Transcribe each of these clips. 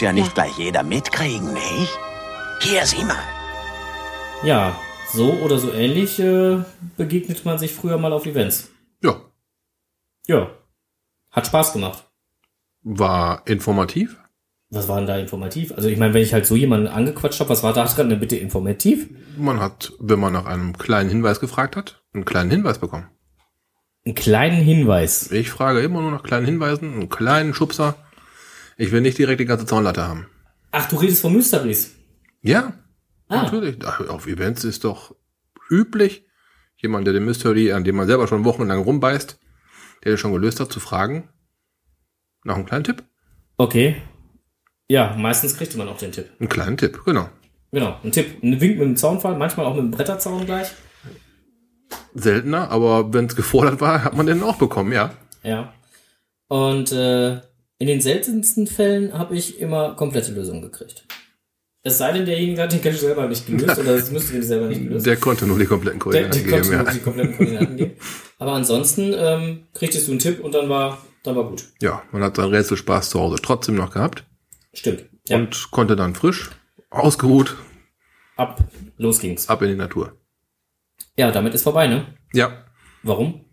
Muss ja nicht gleich jeder mitkriegen, nicht? Hier, sieh mal. Ja, so oder so ähnlich äh, begegnet man sich früher mal auf Events. Ja, Ja. Hat Spaß gemacht. war informativ. Was war denn da informativ? Also ich meine, wenn ich halt so jemanden angequatscht habe, was war da dran denn bitte informativ? Man hat, wenn man nach einem kleinen Hinweis gefragt hat, einen kleinen Hinweis bekommen. Einen kleinen Hinweis. Ich frage immer nur nach kleinen Hinweisen, einen kleinen Schubser. Ich will nicht direkt die ganze Zaunlatte haben. Ach, du redest von Mysteries. Ja, Ah, natürlich. Ach, Auf Events ist doch üblich, jemand, der den Mystery, an dem man selber schon wochenlang rumbeißt, der den schon gelöst hat, zu fragen. Nach einem kleinen Tipp? okay. Ja, meistens kriegt man auch den Tipp. Einen kleinen Tipp, genau. Genau, ein Tipp. Ein Wink mit dem Zaunfall, manchmal auch mit dem Bretterzaun gleich. Seltener, aber wenn es gefordert war, hat man den auch bekommen, ja. Ja. Und äh, in den seltensten Fällen habe ich immer komplette Lösungen gekriegt. Es sei denn, derjenige hat den Cache selber nicht gelöst oder das müsste den selber nicht gelöst. Der konnte nur die kompletten Der, Koordinaten der konnte geben, nur ja. die kompletten Koordinaten geben. Aber ansonsten ähm, kriegtest du einen Tipp und dann war, dann war gut. Ja, man hat seinen Rätselspaß zu Hause trotzdem noch gehabt Stimmt. Ja, und konnte dann frisch, ausgeruht, ab, los ging's. ab in die Natur. Ja, damit ist vorbei, ne? Ja. Warum?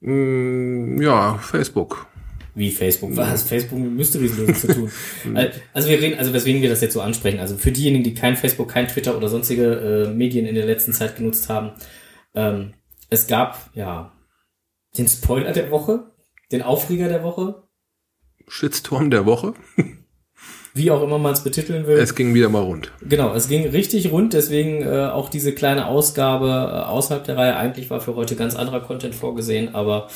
Mm, ja, Facebook. Wie Facebook? Was Facebook mit Mysteries Lösung zu tun? also wir reden, also weswegen wir das jetzt so ansprechen. Also für diejenigen, die kein Facebook, kein Twitter oder sonstige äh, Medien in der letzten Zeit genutzt haben, ähm, es gab ja den Spoiler der Woche, den Aufreger der Woche, Shitstorm der Woche. wie auch immer man es betiteln will. Es ging wieder mal rund. Genau, es ging richtig rund, deswegen äh, auch diese kleine Ausgabe äh, außerhalb der Reihe. Eigentlich war für heute ganz anderer Content vorgesehen, aber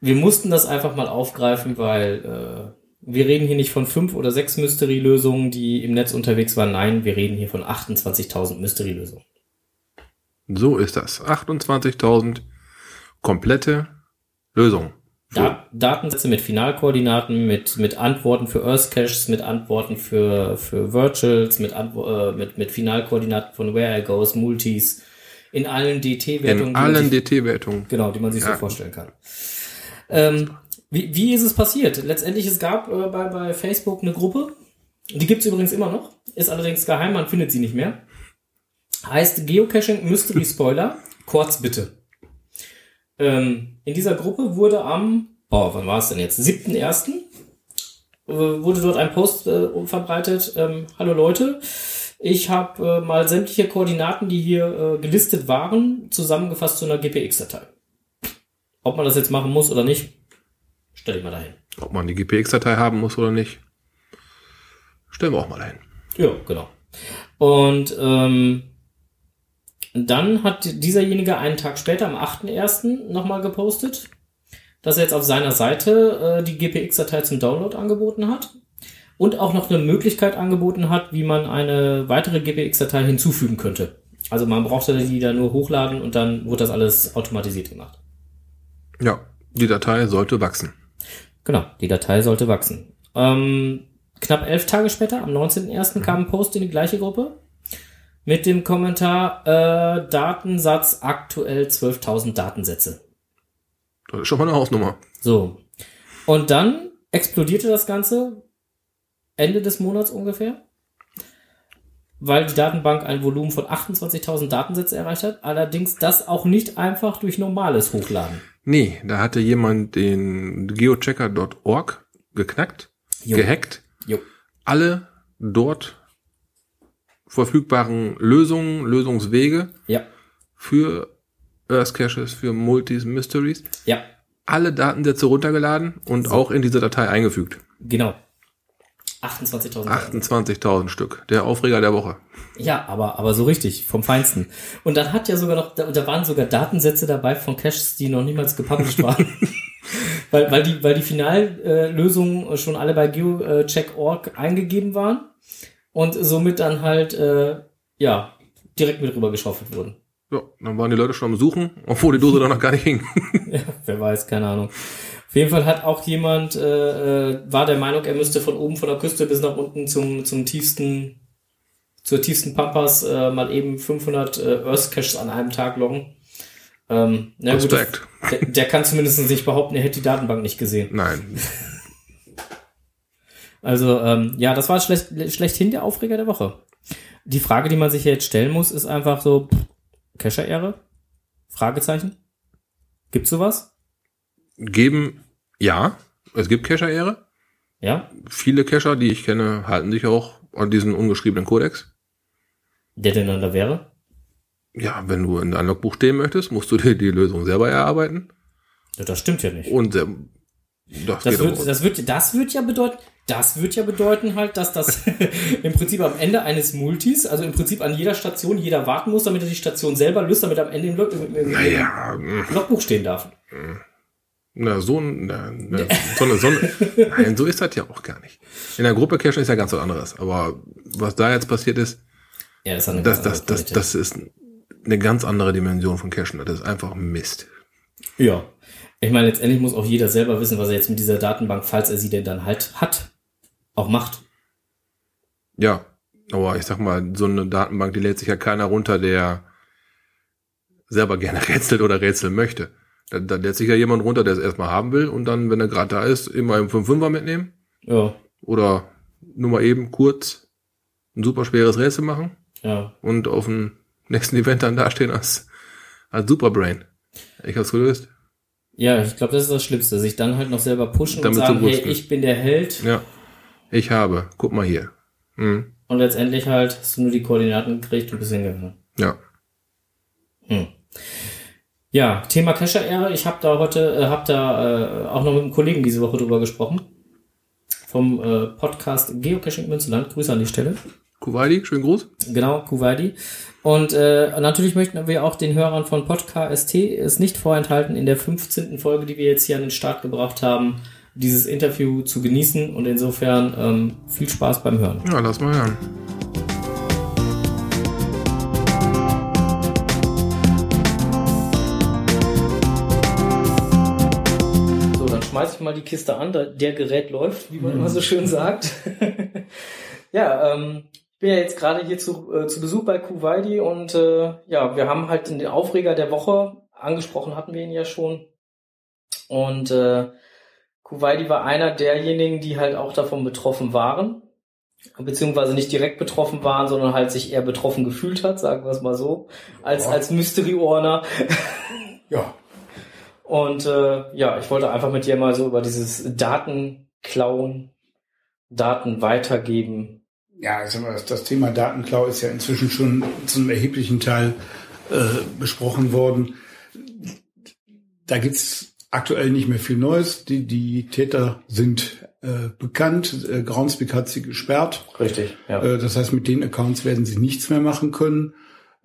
wir mussten das einfach mal aufgreifen, weil äh, wir reden hier nicht von fünf oder sechs Mystery-Lösungen, die im Netz unterwegs waren. Nein, wir reden hier von 28.000 Mystery-Lösungen. So ist das. 28.000 komplette Lösungen. Da Datensätze mit Finalkoordinaten, mit, mit Antworten für Earth Caches, mit Antworten für, für Virtuals, mit, Antwo äh, mit, mit Finalkoordinaten von Where I Goes, Multis, in allen DT-Wertungen. In allen DT-Wertungen. Genau, die man sich Ja. so vorstellen kann. Ähm, wie, wie ist es passiert? Letztendlich, es gab äh, bei, bei Facebook eine Gruppe, die gibt's übrigens immer noch, ist allerdings geheim, man findet sie nicht mehr. Heißt Geocaching Mystery Spoiler, kurz bitte. Ähm, in dieser Gruppe wurde am, oh, wann war es denn jetzt? 7.1. Äh, wurde dort ein Post äh, verbreitet. Ähm, Hallo Leute, ich habe äh, mal sämtliche Koordinaten, die hier äh, gelistet waren, zusammengefasst zu einer GPX-Datei. Ob man das jetzt machen muss oder nicht, stelle ich mal dahin. Ob man die GPX-Datei haben muss oder nicht. Stellen wir auch mal dahin. Ja, genau. Und ähm, dann hat dieserjenige einen Tag später, am 8.1. nochmal gepostet, dass er jetzt auf seiner Seite äh, die GPX-Datei zum Download angeboten hat und auch noch eine Möglichkeit angeboten hat, wie man eine weitere GPX-Datei hinzufügen könnte. Also man brauchte die da nur hochladen und dann wurde das alles automatisiert gemacht. Ja, die Datei sollte wachsen. Genau, die Datei sollte wachsen. Ähm, knapp elf Tage später, am 19.01. kam ein Post in die gleiche Gruppe mit dem Kommentar äh, Datensatz aktuell 12.000 Datensätze. Das ist schon mal eine Hausnummer. So. Und dann explodierte das Ganze Ende des Monats ungefähr, weil die Datenbank ein Volumen von 28.000 Datensätze erreicht hat. Allerdings das auch nicht einfach durch normales Hochladen. Nee, da hatte jemand den geochecker.org geknackt, Jo. gehackt, Jo. alle dort verfügbaren Lösungen, Lösungswege Ja. für Earth Caches, für Multis, Mysteries, Ja. alle Datensätze runtergeladen und auch in diese Datei eingefügt. Genau. 28.000. 28.000 Stück. Der Aufreger der Woche. Ja, aber, aber so richtig, vom Feinsten. Und dann hat ja sogar noch, da, da waren sogar Datensätze dabei von Caches, die noch niemals gepublished waren. weil, weil die, weil die Finallösungen schon alle bei geocheck.org eingegeben waren und somit dann halt, äh, ja, direkt mit rüber geschaufelt wurden. Ja, dann waren die Leute schon am Suchen, obwohl die Dose da noch gar nicht hing. Ja, wer weiß, keine Ahnung. Auf jeden Fall hat auch jemand, äh, äh, war der Meinung, er müsste von oben von der Küste bis nach unten zum, zum tiefsten, zur tiefsten Pampas äh, mal eben 500 äh, Earth Caches an einem Tag loggen. Ähm, na gut, der, der kann zumindest nicht behaupten, er hätte die Datenbank nicht gesehen. Nein. Also ähm, ja, das war schlecht, schlechthin der Aufreger der Woche. Die Frage, die man sich jetzt stellen muss, ist einfach so, pff, Cacher-Ehre? Fragezeichen? Gibt's sowas? Geben, ja, es gibt Cacher-Ehre. Ja? Viele Cacher, die ich kenne, halten sich auch an diesen ungeschriebenen Kodex. Der denn dann da wäre? Ja, wenn du in dein Logbuch stehen möchtest, musst du dir die Lösung selber erarbeiten. Ja, das stimmt ja nicht. Und ähm, das, Das wird, das wird, das wird ja bedeuten, das wird ja bedeuten halt, dass das im Prinzip am Ende eines Multis, also im Prinzip an jeder Station jeder warten muss, damit er die Station selber löst, damit er am Ende im, Log im, im, Naja, im Logbuch stehen darf. na, so, ein- na, na, so, eine, so eine, nein, so ist das ja auch gar nicht. In der Gruppe cachen ist ja ganz was anderes. Aber was da jetzt passiert ist, Ja, das, ist eine das, ganz das, andere das, das ist eine ganz andere Dimension von Cachen. Das ist einfach Mist. Ja. Ich meine, letztendlich muss auch jeder selber wissen, was er jetzt mit dieser Datenbank, falls er sie denn dann halt hat, auch macht. Ja, aber ich sag mal, so eine Datenbank, die lädt sich ja keiner runter, der selber gerne rätselt oder rätseln möchte. Da, da lädt sich ja jemand runter, der es erstmal haben will und dann, wenn er gerade da ist, immer im 5-5er mitnehmen Ja, oder nur mal eben kurz ein super schweres Rätsel machen ja. und auf dem nächsten Event dann dastehen als, als Superbrain. Ich hab's gelöst. Ja, ich glaube, das ist das Schlimmste, sich dann halt noch selber pushen Damit und sagen, hey, ich bin der Held. Ja. Ich habe. Guck mal hier. Hm. Und letztendlich halt hast du nur die Koordinaten gekriegt und bist hingegangen. Ja. Hm. Ja, Thema Cacher-Ehre. Ich habe da heute, äh, habe da äh, auch noch mit einem Kollegen diese Woche drüber gesprochen. Vom äh, Podcast Geocaching Münsterland. Grüße an die Stelle. Kuwaiti, schönen Gruß. Genau, Kuwaiti. Und äh, natürlich möchten wir auch den Hörern von Podcast es nicht vorenthalten, in der 15. Folge, die wir jetzt hier an den Start gebracht haben, dieses Interview zu genießen. Und insofern ähm, viel Spaß beim Hören. Ja, lass mal hören. So, dann schmeiß ich mal die Kiste an, der Gerät läuft, wie man immer so schön sagt. ja, ähm, ich bin ja jetzt gerade hier zu, äh, zu Besuch bei Kuwaiti und äh, ja, wir haben halt den Aufreger der Woche angesprochen, hatten wir ihn ja schon. Und äh, Kuwaiti war einer derjenigen, die halt auch davon betroffen waren. Beziehungsweise nicht direkt betroffen waren, sondern halt sich eher betroffen gefühlt hat, sagen wir es mal so, als, Ja. als Mystery-Orner. Ja, Und äh, ja, ich wollte einfach mit dir mal so über dieses Datenklauen, Daten weitergeben. ja, das Thema Datenklau ist ja inzwischen schon zu einem erheblichen Teil äh, besprochen worden. Da gibt's aktuell nicht mehr viel Neues. Die, die Täter sind äh, bekannt. Äh, Groundspeak hat sie gesperrt. Richtig, ja. Äh, das heißt, mit den Accounts werden sie nichts mehr machen können.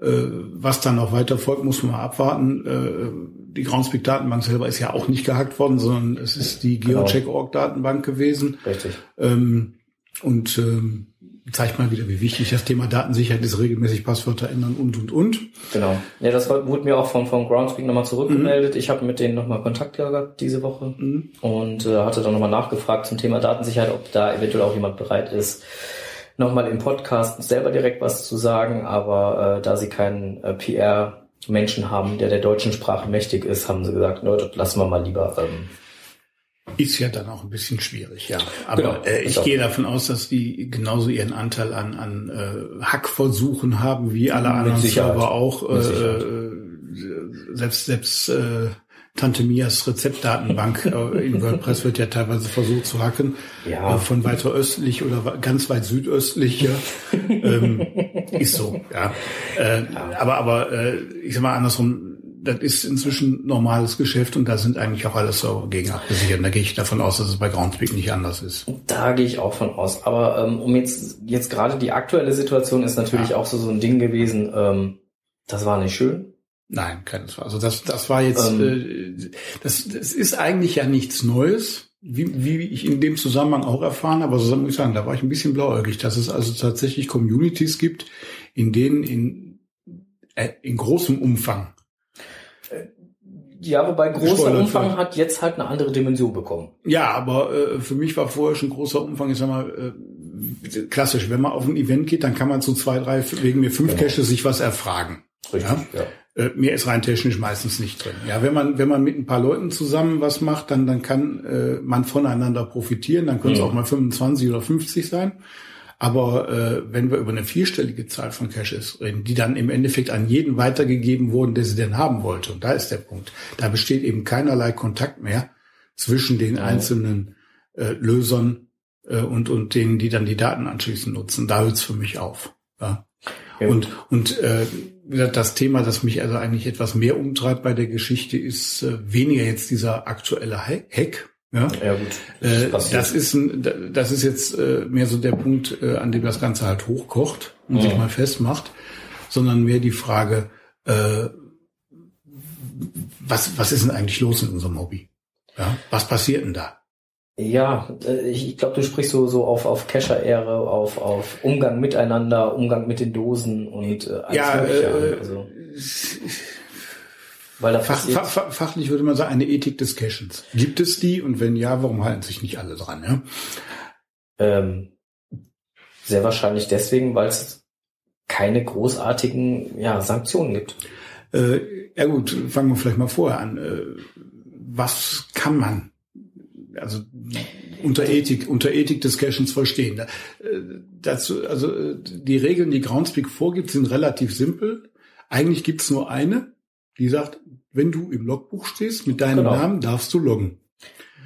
Äh, was dann noch weiter folgt, muss man mal abwarten. Äh, die Groundspeak-Datenbank selber ist ja auch nicht gehackt worden, sondern es ist die Genau. GeoCheck.org-Datenbank gewesen. Richtig. Ähm, und ähm, zeigt mal wieder, wie wichtig das Thema Datensicherheit ist, regelmäßig Passwörter ändern und, und, und. Genau. Ja, das wurde mir auch von, von Groundspeak nochmal zurückgemeldet. Ich habe mit denen nochmal Kontakt gehabt diese Woche Mhm. und äh, hatte dann nochmal nachgefragt zum Thema Datensicherheit, ob da eventuell auch jemand bereit ist, nochmal im Podcast selber direkt was zu sagen. Aber äh, da sie keinen äh, PR-Menschen haben, der der deutschen Sprache mächtig ist, haben sie gesagt, Leute, lassen wir mal lieber. Ähm, Ist ja dann auch ein bisschen schwierig, ja. Aber Genau, äh, ich gehe davon aus, dass die genauso ihren Anteil an, an äh, Hackversuchen haben, wie alle anderen. Server auch. Äh, äh, selbst selbst äh, Tante Mias Rezeptdatenbank äh, in WordPress wird ja teilweise versucht zu hacken. Ja. Äh, von weiter östlich oder ganz weit südöstlich. Ja. ähm, ist so, ja. Äh, Aber, aber äh, ich sag mal andersrum, das ist inzwischen normales Geschäft und da sind eigentlich auch alles so gegen abgesichert. Und da gehe ich davon aus, dass es bei Groundspeak nicht anders ist. Da gehe ich auch von aus. Aber ähm, um jetzt, jetzt gerade die aktuelle Situation ist natürlich Ja. auch so, so ein Ding gewesen, ähm, das war nicht schön. Nein, keines Fall. Also das, das war jetzt, Ähm. äh, das, das ist eigentlich ja nichts Neues, wie, wie ich in dem Zusammenhang auch erfahren habe. Also muss ich sagen, da war ich ein bisschen blauäugig, dass es also tatsächlich Communities gibt, in denen in, äh, in großem Umfang Ja, wobei großer Umfang wird. hat jetzt halt eine andere Dimension bekommen. Ja, aber äh, für mich war vorher schon großer Umfang, ich sag mal, äh, klassisch, wenn man auf ein Event geht, dann kann man zu zwei, drei, wegen mir fünf Genau. Caches sich was erfragen. Richtig, Ja. ja. Äh, mehr ist rein technisch meistens nicht drin. Ja, wenn man, wenn man mit ein paar Leuten zusammen was macht, dann, dann kann äh, man voneinander profitieren, dann können es Mhm. auch mal 25 oder 50 sein. Aber äh, wenn wir über eine vierstellige Zahl von Caches reden, die dann im Endeffekt an jeden weitergegeben wurden, der sie denn haben wollte, und da ist der Punkt, da besteht eben keinerlei Kontakt mehr zwischen den Ja. einzelnen äh, Lösern äh, und, und denen, die dann die Daten anschließend nutzen. Da hört's für mich auf. Ja. Ja. Und, und äh, das Thema, das mich also eigentlich etwas mehr umtreibt bei der Geschichte, ist äh, weniger jetzt dieser aktuelle Ha- Hack. Ja, Ja gut. äh, passiert. das ist ein, das ist jetzt äh, mehr so der Punkt, äh, an dem das Ganze halt hochkocht und sich Mhm. mal festmacht, sondern mehr die Frage, äh, was was ist denn eigentlich los in unserem Hobby? Ja, was passiert denn da? Ja, äh, ich, glaube, du sprichst so, so auf, auf Cacher-Ehre, auf, auf Umgang miteinander, Umgang mit den Dosen und äh, alles Ja, Mögliche. äh, also, weil da Fach, fach, fachlich würde man sagen, eine Ethik des Cachens. Gibt es die? Und wenn ja, warum halten sich nicht alle dran? Ja? ähm, sehr wahrscheinlich deswegen, weil es keine großartigen ja, Sanktionen gibt. Äh, ja gut, fangen wir vielleicht mal vorher an. Äh, was kann man also unter Ethik, unter Ethik des Cachens verstehen? Da, äh, dazu, also äh, die Regeln, die Groundspeak vorgibt, sind relativ simpel. Eigentlich gibt's nur eine, die sagt, wenn du im Logbuch stehst mit deinem Genau. Namen, darfst du loggen.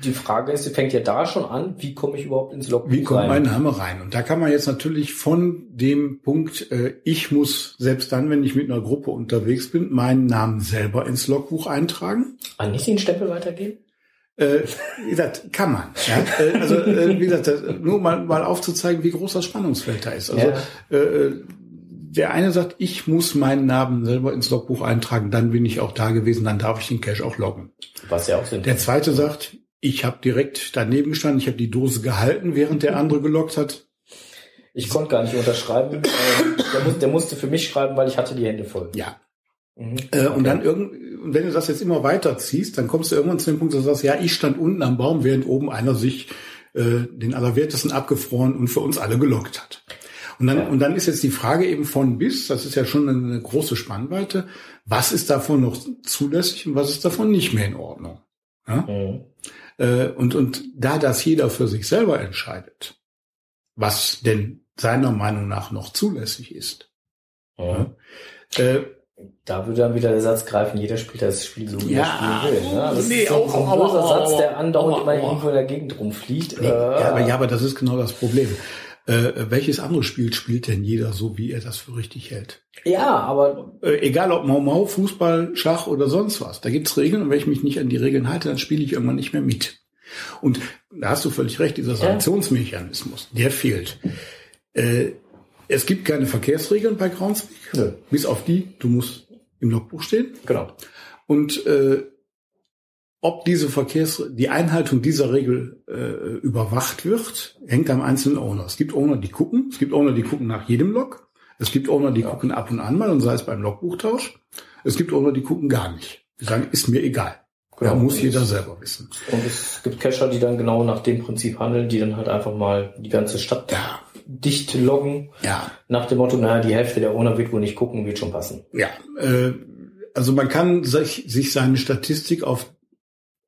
Die Frage ist, sie fängt ja da schon an, wie komme ich überhaupt ins Logbuch Wie kommt rein? mein Name rein? Und da kann man jetzt natürlich von dem Punkt, äh, ich muss selbst dann, wenn ich mit einer Gruppe unterwegs bin, meinen Namen selber ins Logbuch eintragen. Ah, nicht den Stempel weitergeben? Äh, wie gesagt, kann man. Ja? Äh, also äh, wie gesagt, nur mal, mal aufzuzeigen, wie groß das Spannungsfeld da ist. Also Ja. äh, der eine sagt, ich muss meinen Namen selber ins Logbuch eintragen, dann bin ich auch da gewesen, dann darf ich den Cache auch loggen. Was ja auch Sinn Der zweite sagt, ich habe direkt daneben gestanden, ich habe die Dose gehalten, während der andere gelockt hat. Ich konnte gar nicht unterschreiben. Ähm, der, muss, der musste für mich schreiben, weil ich hatte die Hände voll. Ja. Mhm. Äh, und dann irgend, wenn du das jetzt immer weiter ziehst, dann kommst du irgendwann zu dem Punkt, dass du sagst, ja, ich stand unten am Baum, während oben einer sich äh, den Allerwertesten abgefroren und für uns alle gelockt hat. Und dann, Ja. und dann ist jetzt die Frage eben von bis, das ist ja schon eine große Spannweite, was ist davon noch zulässig und was ist davon nicht mehr in Ordnung? Ja? Mhm. Äh, und, und da das jeder für sich selber entscheidet, was denn seiner Meinung nach noch zulässig ist, Mhm. äh, Da würde dann wieder der Satz greifen, jeder spielt das Spiel so, wie Ja, er spielen will. Ne? Das nee, ist so, au, so ein au, Satz, der andauernd au, immer irgendwo in der Gegend rumfliegt. Nee, Äh, ja, aber, ja, aber das ist genau das Problem. Äh, welches andere Spiel spielt denn jeder so, wie er das für richtig hält? ja, aber Äh, egal ob Mau Mau, Fußball, Schach oder sonst was. Da gibt's Regeln und wenn ich mich nicht an die Regeln halte, dann spiele ich irgendwann nicht mehr mit. Und da hast du völlig recht, dieser Sanktionsmechanismus, der fehlt. Äh, es gibt keine Verkehrsregeln bei Groundspeak, Nö. bis auf die, du musst im Logbuch stehen. genau. Und äh, ob diese Verkehrs die Einhaltung dieser Regel äh, überwacht wird, hängt am einzelnen Owner. Es gibt Owner, die gucken. Es gibt Owner, die gucken nach jedem Log. Es gibt Owner, die gucken ab und an mal und sei es beim Logbuchtausch. Es gibt Owner, die gucken gar nicht. Die sagen, ist mir egal. Ja, Genau. muss jeder selber wissen. Und es gibt Cacher, die dann genau nach dem Prinzip handeln, die dann halt einfach mal die ganze Stadt Ja, dicht loggen, ja, nach dem Motto, naja, die Hälfte der Owner wird wohl nicht gucken, wird schon passen. ja. Äh, also man kann sich, sich seine Statistik auf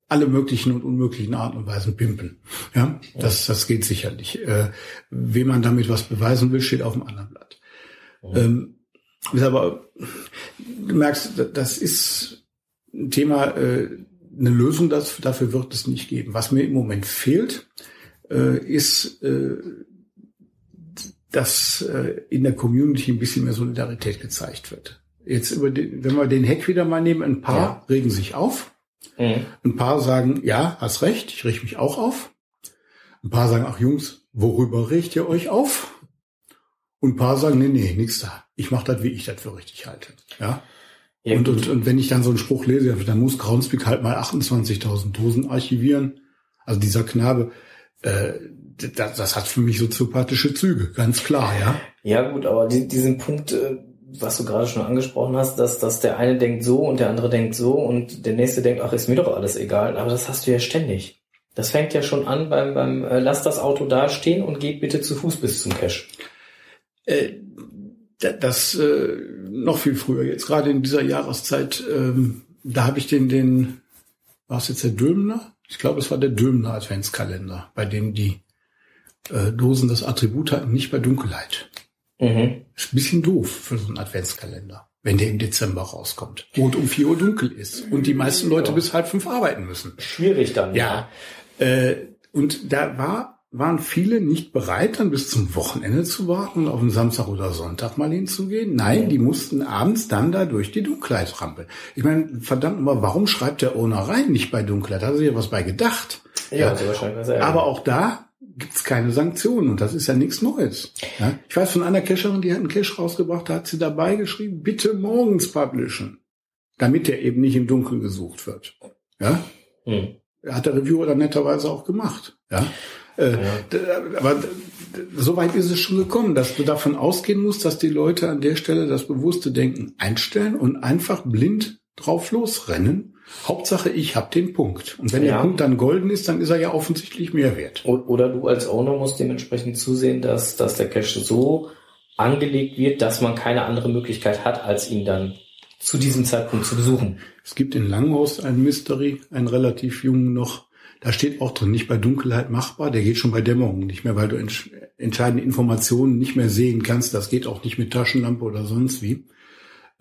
alle möglichen und unmöglichen Arten und Weisen pimpen. Ja, das, das geht sicherlich. Äh, wem man damit was beweisen will, steht auf dem anderen Blatt. Ähm, ist aber, du merkst, das ist ein Thema, äh, eine Lösung das, dafür wird es nicht geben. Was mir im Moment fehlt, äh, ist, äh, dass äh, in der Community ein bisschen mehr Solidarität gezeigt wird. jetzt über den, wenn wir den Heck wieder mal nehmen, ein paar Ja. regen sich auf. Mhm. Ein paar sagen, ja, hast recht, ich reg mich auch auf. Ein paar sagen, ach Jungs, worüber regt ihr euch auf? Und ein paar sagen, nee, nee, nix da. Ich mache das, wie ich das für richtig halte. Ja. Ja, und, und, und wenn ich dann so einen Spruch lese, dann muss Groundspeak halt mal 28.000 Dosen archivieren. Also dieser Knabe, äh, das, das hat für mich soziopathische Züge, ganz klar, ja. Ja, gut, aber die, diesen Punkt, äh, was du gerade schon angesprochen hast, dass, dass der eine denkt so und der andere denkt so und der nächste denkt, ach, ist mir doch alles egal. Aber das hast du ja ständig. Das fängt ja schon an beim, beim äh, lass das Auto da stehen und geht bitte zu Fuß bis zum Cache. Äh, da- das äh, noch viel früher, jetzt gerade in dieser Jahreszeit, ähm, da habe ich den, den, war es jetzt der Dömner? Ich glaube, es war der Dömner Adventskalender, bei dem die äh, Dosen das Attribut hatten, nicht bei Dunkelheit. Mhm. Ist ein bisschen doof für so einen Adventskalender, wenn der im Dezember rauskommt. Und um 4 Uhr dunkel ist und die meisten Leute Ja. bis halb fünf arbeiten müssen. Schwierig dann. Ja. Äh, und da war, waren viele nicht bereit, dann bis zum Wochenende zu warten, auf einen Samstag oder Sonntag mal hinzugehen. Nein, die mussten abends dann da durch die Dunkelheit rampeln. Ich meine, verdammt mal, warum schreibt der Owner rein nicht bei Dunkelheit? Hat er sich ja was bei gedacht. Ja, also wahrscheinlich er Aber auch da gibt's keine Sanktionen und das ist ja nichts Neues. Ja? Ich weiß von einer Cacherin, die hat einen Cache rausgebracht, da hat sie dabei geschrieben, bitte morgens publishen, damit der eben nicht im Dunkeln gesucht wird. Ja? Hm. hat der Reviewer dann netterweise auch gemacht. Ja. Äh, d- Aber so weit ist es schon gekommen, dass du davon ausgehen musst, dass die Leute an der Stelle das bewusste Denken einstellen und einfach blind drauf losrennen. Hauptsache, ich habe den Punkt. Und wenn Ja. der Punkt dann golden ist, dann ist er ja offensichtlich mehr wert. Oder du als Owner musst dementsprechend zusehen, dass, dass der Cache so angelegt wird, dass man keine andere Möglichkeit hat, als ihn dann zu diesem Zeitpunkt zu besuchen. Es gibt in Langhorst einen Mystery, einen relativ jungen noch. Da steht auch drin, nicht bei Dunkelheit machbar, der geht schon bei Dämmerung nicht mehr, weil du entsch entscheidende Informationen nicht mehr sehen kannst. Das geht auch nicht mit Taschenlampe oder sonst wie.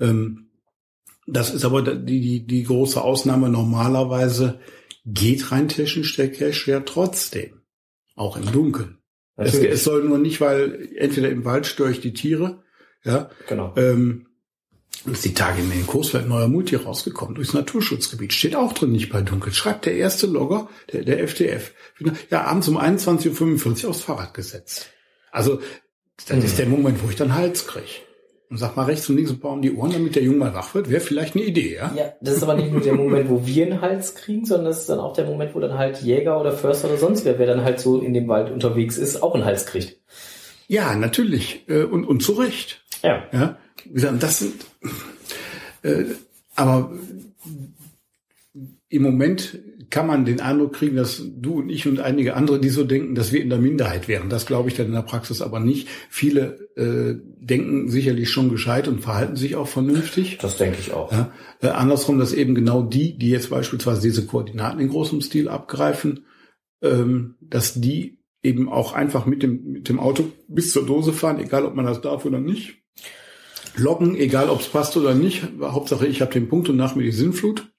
Ähm, das ist aber die, die, die große Ausnahme. Normalerweise geht rein technisch der Cache ja trotzdem. Auch im Dunkeln. Es, es soll nur nicht, weil entweder im Wald störe ich die Tiere, ja, genau. ähm, ist die Tage in den Kurswelt neuer Multi rausgekommen, durchs Naturschutzgebiet. Steht auch drin, nicht bei Dunkel. Schreibt der erste Logger, der, der FDF. Ja, abends um 21.45 Uhr aufs Fahrrad gesetzt. Also, das Mhm. ist der Moment, wo ich dann Hals krieg. Und sag mal rechts und links ein paar um die Ohren, damit der Junge mal wach wird, wäre vielleicht eine Idee, ja? Ja, das ist aber nicht nur der Moment, wo wir einen Hals kriegen, sondern das ist dann auch der Moment, wo dann halt Jäger oder Förster oder sonst wer, wer dann halt so in dem Wald unterwegs ist, auch einen Hals kriegt. Ja, natürlich. Äh, Und, und zu Recht. Ja. Ja, wie gesagt, das sind, äh, aber im Moment kann man den Eindruck kriegen, dass du und ich und einige andere, die so denken, dass wir in der Minderheit wären. Das glaube ich dann in der Praxis aber nicht. Viele äh, denken sicherlich schon gescheit und verhalten sich auch vernünftig. Das denke ich auch. Ja, äh, andersrum, dass eben genau die, die jetzt beispielsweise diese Koordinaten in großem Stil abgreifen, ähm, dass die eben auch einfach mit dem, mit dem Auto bis zur Dose fahren, egal ob man das darf oder nicht. Loggen, egal ob es passt oder nicht. Hauptsache, ich habe den Punkt und nach mir die Sinnflut.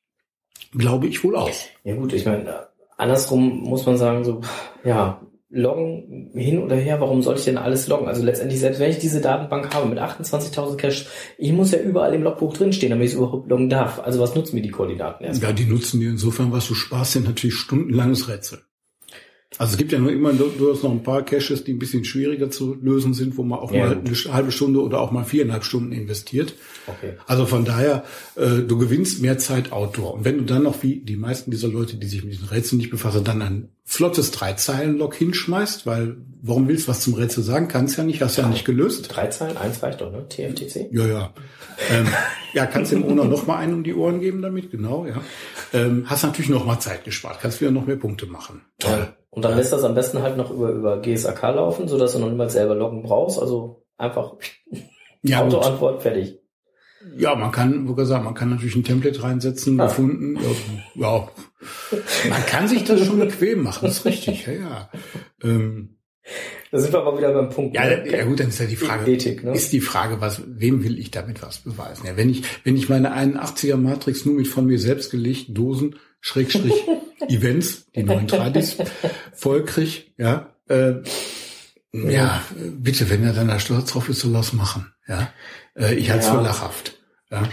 Glaube ich wohl auch. Ja gut, ich meine, andersrum muss man sagen, so, ja, loggen hin oder her, warum soll ich denn alles loggen? Also letztendlich, selbst wenn ich diese Datenbank habe mit 28.000 Caches, ich muss ja überall im Logbuch drinstehen, damit ich es überhaupt loggen darf. Also was nutzen mir die Koordinaten erst? Ja, die nutzen dir insofern, was du Spaß sind, natürlich stundenlanges Rätsel. Also es gibt ja nur immer durchaus noch ein paar Caches, die ein bisschen schwieriger zu lösen sind, wo man auch Ja, mal gut. eine halbe Stunde oder auch mal viereinhalb Stunden investiert. Okay. Also von daher, äh, du gewinnst mehr Zeit Outdoor. Und wenn du dann noch, wie die meisten dieser Leute, die sich mit diesen Rätseln nicht befassen, dann ein flottes Dreizeilen-Log hinschmeißt, weil warum willst du was zum Rätsel sagen? Kannst ja nicht, hast ja nicht gelöst. Drei Zeilen, eins reicht doch, ne? TFTC? Ja, ja. Ähm, ja, kannst dem Owner noch mal einen um die Ohren geben damit, genau, ja. Ähm, hast natürlich noch mal Zeit gespart, kannst wieder noch mehr Punkte machen. Toll. Und dann lässt das am besten halt noch über, über GSAK laufen, sodass du noch niemals selber loggen brauchst. Also einfach Ja, gut. Autoantwort fertig. ja, man kann, wo gesagt, man kann natürlich ein Template reinsetzen, Ah. gefunden. Ja, ja, man kann sich das schon bequem machen, das ist richtig, ja, ja. Ähm, Da sind wir aber wieder beim Punkt. Ja, ne? ja gut, dann ist ja die Frage, Ethik, ne? ist die Frage, was, wem will ich damit was beweisen? Ja, wenn ich, wenn ich meine 81er Matrix nur mit von mir selbst gelegten Dosen, Schrägstrich, Events, die neuen Tradis, voll krieg, ja, äh, ja, bitte, wenn er dann da stolz drauf ist, soll er es machen, ja. Äh, ich halte es Ja. für lachhaft. Ja.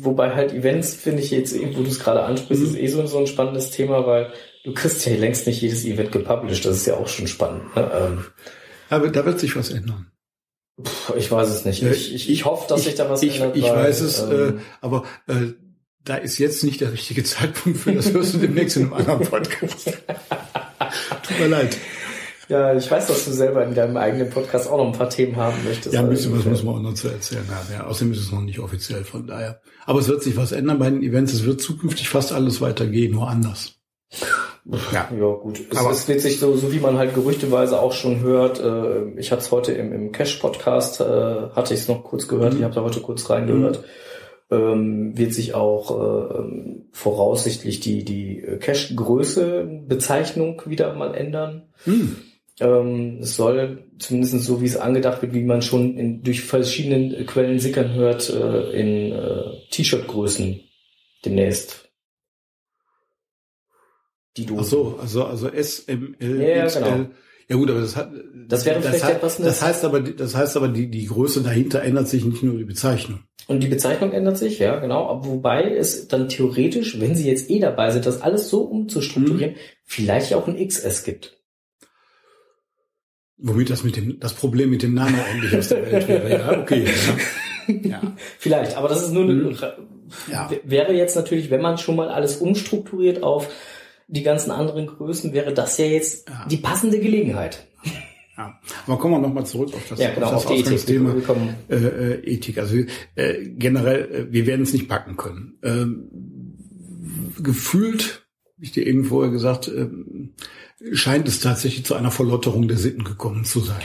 Wobei halt Events, finde ich jetzt, wo du es gerade ansprichst, Mhm. ist eh so, so ein spannendes Thema, weil du kriegst ja längst nicht jedes Event gepublished. Das ist ja auch schon spannend. Ne? Ähm, Aber da wird sich was ändern. ich weiß es nicht. Ich, ich, ich hoffe, dass sich da was ich, ändert. Ich weil, weiß es, äh, ähm, aber äh, da ist jetzt nicht der richtige Zeitpunkt für. Das hörst du demnächst in einem anderen Podcast. Tut mir leid. Ja, ich weiß, dass du selber in deinem eigenen Podcast auch noch ein paar Themen haben möchtest. Ja, ein bisschen was muss man auch noch zu erzählen haben. Ja, außerdem ist es noch nicht offiziell, von daher. Aber es wird sich was ändern bei den Events. Es wird zukünftig fast alles weitergehen, nur anders. Ja. Ja, gut. Es, Aber- es wird sich so, so wie man halt gerüchteweise auch schon hört. Äh, ich hatte es heute im, im Cash-Podcast, äh, hatte ich es noch kurz gehört. Mhm. Ich habe da heute kurz reingehört. Ähm, wird sich auch äh, voraussichtlich die, die Cache-Größe, Bezeichnung wieder mal ändern. Hm. Ähm, es soll zumindest so, wie es angedacht wird, wie man schon in, durch verschiedene Quellen sickern hört, äh, in äh, T-Shirt-Größen demnächst. Die du Ach so, also, also S, M, L, Ja, XL. genau. Ja gut, aber das hat, Das wäre vielleicht hat, etwas das heißt aber, das heißt aber, die, die Größe dahinter ändert sich nicht nur die Bezeichnung. Und die Bezeichnung ändert sich, ja, genau. Wobei es dann theoretisch, wenn sie jetzt eh dabei sind, das alles so umzustrukturieren, vielleicht ja auch ein XS gibt. Womit das mit dem, das Problem mit dem Namen endlich aus der Welt wäre. Ja, okay. Ja. ja. Vielleicht, aber das ist nur eine, Mhm. Ja. wäre jetzt natürlich, wenn man schon mal alles umstrukturiert auf die ganzen anderen Größen, wäre das ja jetzt Ja. die passende Gelegenheit. ja. Aber kommen wir nochmal zurück auf das, Ja, genau, auf das auf die Ethik. Ausgangsthema. Kommen- äh, äh, Ethik. Also äh, generell, äh, wir werden es nicht packen können. Ähm, gefühlt, hab ich dir eben vorher gesagt, ähm, scheint es tatsächlich zu einer Verlotterung der Sitten gekommen zu sein.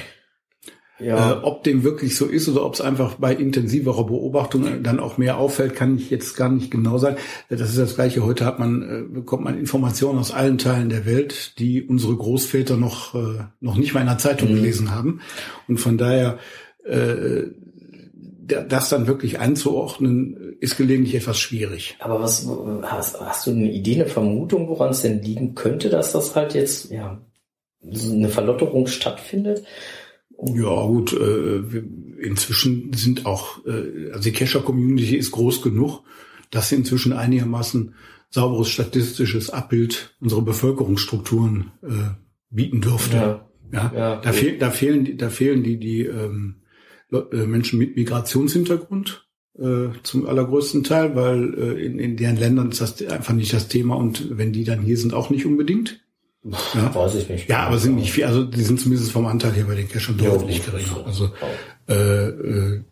Ja, Äh, ob dem wirklich so ist oder ob es einfach bei intensiverer Beobachtung dann auch mehr auffällt, kann ich jetzt gar nicht genau sagen. Das ist das Gleiche. Heute hat man, äh, bekommt man Informationen aus allen Teilen der Welt, die unsere Großväter noch, äh, noch nicht mal in der Zeitung Mhm. gelesen haben. Und von daher, äh, das dann wirklich einzuordnen, ist gelegentlich etwas schwierig. aber was hast, hast du eine Idee, eine Vermutung, woran es denn liegen könnte, dass das halt jetzt ja so eine Verlotterung stattfindet? Ja, gut, äh, inzwischen sind auch, äh, also die Cacher-Community ist groß genug, dass sie inzwischen einigermaßen sauberes statistisches Abbild unserer Bevölkerungsstrukturen äh, bieten dürfte. Ja, Ja, ja, da, gut. fehl, da fehlen, die- da fehlen die, die ähm, äh, Menschen mit Migrationshintergrund äh, zum allergrößten Teil, weil äh, in, in deren Ländern ist das einfach nicht das Thema und wenn die dann hier sind, auch nicht unbedingt. Ja. Weiß ich nicht. Ja, aber sind nicht viel, also die sind zumindest vom Anteil her bei den Cachern Ja, deutlich geringer. so. Also äh, äh,